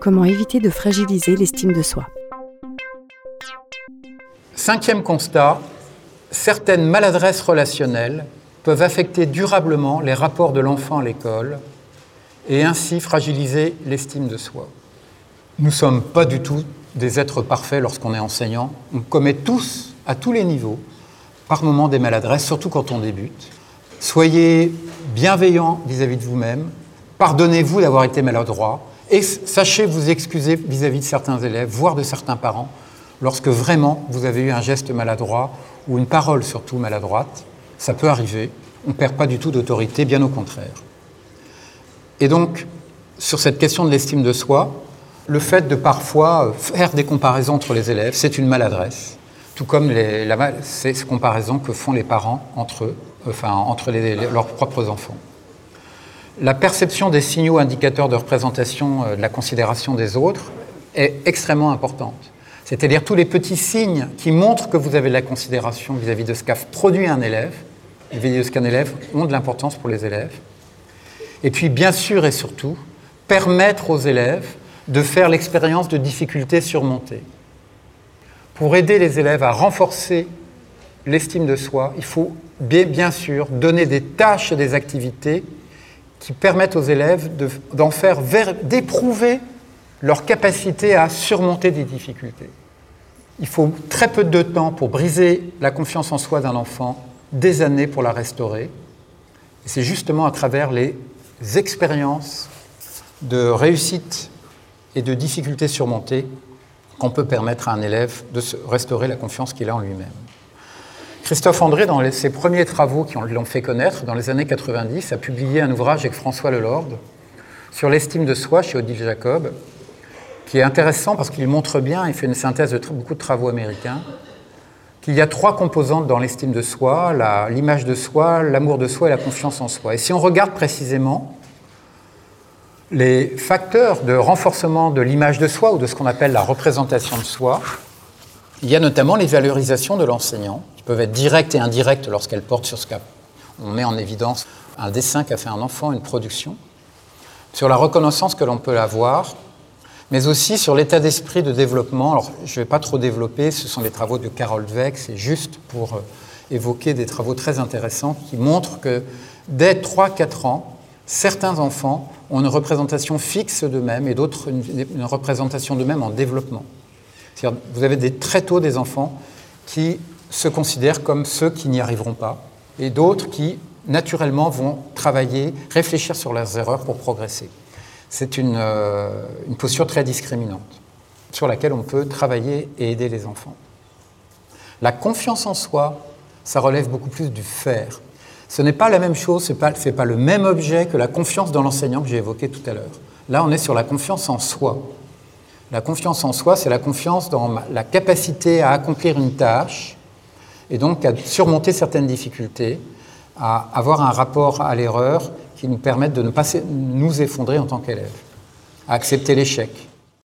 Comment éviter de fragiliser l'estime de soi Cinquième constat, certaines maladresses relationnelles peuvent affecter durablement les rapports de l'enfant à l'école et ainsi fragiliser l'estime de soi. Nous ne sommes pas du tout des êtres parfaits lorsqu'on est enseignant. On commet tous, à tous les niveaux, par moments des maladresses, surtout quand on débute. Soyez bienveillants vis-à-vis de vous-même, pardonnez-vous d'avoir été maladroit, et sachez vous excuser vis-à-vis de certains élèves, voire de certains parents, lorsque vraiment vous avez eu un geste maladroit ou une parole surtout maladroite. Ça peut arriver, on ne perd pas du tout d'autorité, bien au contraire. Et donc, sur cette question de l'estime de soi, le fait de parfois faire des comparaisons entre les élèves, c'est une maladresse, tout comme les, ces comparaisons que font les parents entre eux, enfin entre leurs propres enfants. La perception des signaux indicateurs de représentation euh, de la considération des autres est extrêmement importante. C'est-à-dire tous les petits signes qui montrent que vous avez de la considération vis-à-vis de ce qu'a produit un élève, vis-à-vis de ce qu'un élève, ont de l'importance pour les élèves. Et puis, bien sûr et surtout, permettre aux élèves de faire l'expérience de difficultés surmontées. Pour aider les élèves à renforcer l'estime de soi, il faut bien, bien sûr donner des tâches et des activités qui permettent aux élèves d'en faire, d'éprouver leur capacité à surmonter des difficultés. Il faut très peu de temps pour briser la confiance en soi d'un enfant, des années pour la restaurer. C'est justement à travers les expériences de réussite et de difficultés surmontées qu'on peut permettre à un élève de restaurer la confiance qu'il a en lui-même. Christophe André, dans ses premiers travaux qui l'ont fait connaître, dans les années 90, a publié un ouvrage avec François Lelord sur l'estime de soi chez Odile Jacob, qui est intéressant parce qu'il montre bien, il fait une synthèse de beaucoup de travaux américains, qu'il y a trois composantes dans l'estime de soi, l'image de soi, l'amour de soi et la confiance en soi. Et si on regarde précisément les facteurs de renforcement de l'image de soi ou de ce qu'on appelle la représentation de soi, il y a notamment les valorisations de l'enseignant, peuvent être directes et indirectes lorsqu'elles portent sur ce qu'on met en évidence un dessin qu'a fait un enfant, une production, sur la reconnaissance que l'on peut avoir, mais aussi sur l'état d'esprit de développement. Alors, je ne vais pas trop développer, ce sont les travaux de Carol Dweck, c'est juste pour euh, évoquer des travaux très intéressants qui montrent que dès 3-4 ans, certains enfants ont une représentation fixe d'eux-mêmes et d'autres une, représentation d'eux-mêmes en développement. Vous avez des, très tôt des enfants qui se considèrent comme ceux qui n'y arriveront pas, et d'autres qui, naturellement, vont travailler, réfléchir sur leurs erreurs pour progresser. C'est une, euh, une posture très discriminante, sur laquelle on peut travailler et aider les enfants. La confiance en soi, ça relève beaucoup plus du faire. Ce n'est pas la même chose, ce n'est pas, pas, le même objet que la confiance dans l'enseignant que j'ai évoqué tout à l'heure. Là, on est sur la confiance en soi. La confiance en soi, c'est la confiance dans la capacité à accomplir une tâche et donc à surmonter certaines difficultés, à avoir un rapport à l'erreur qui nous permette de ne pas nous effondrer en tant qu'élèves, à accepter l'échec,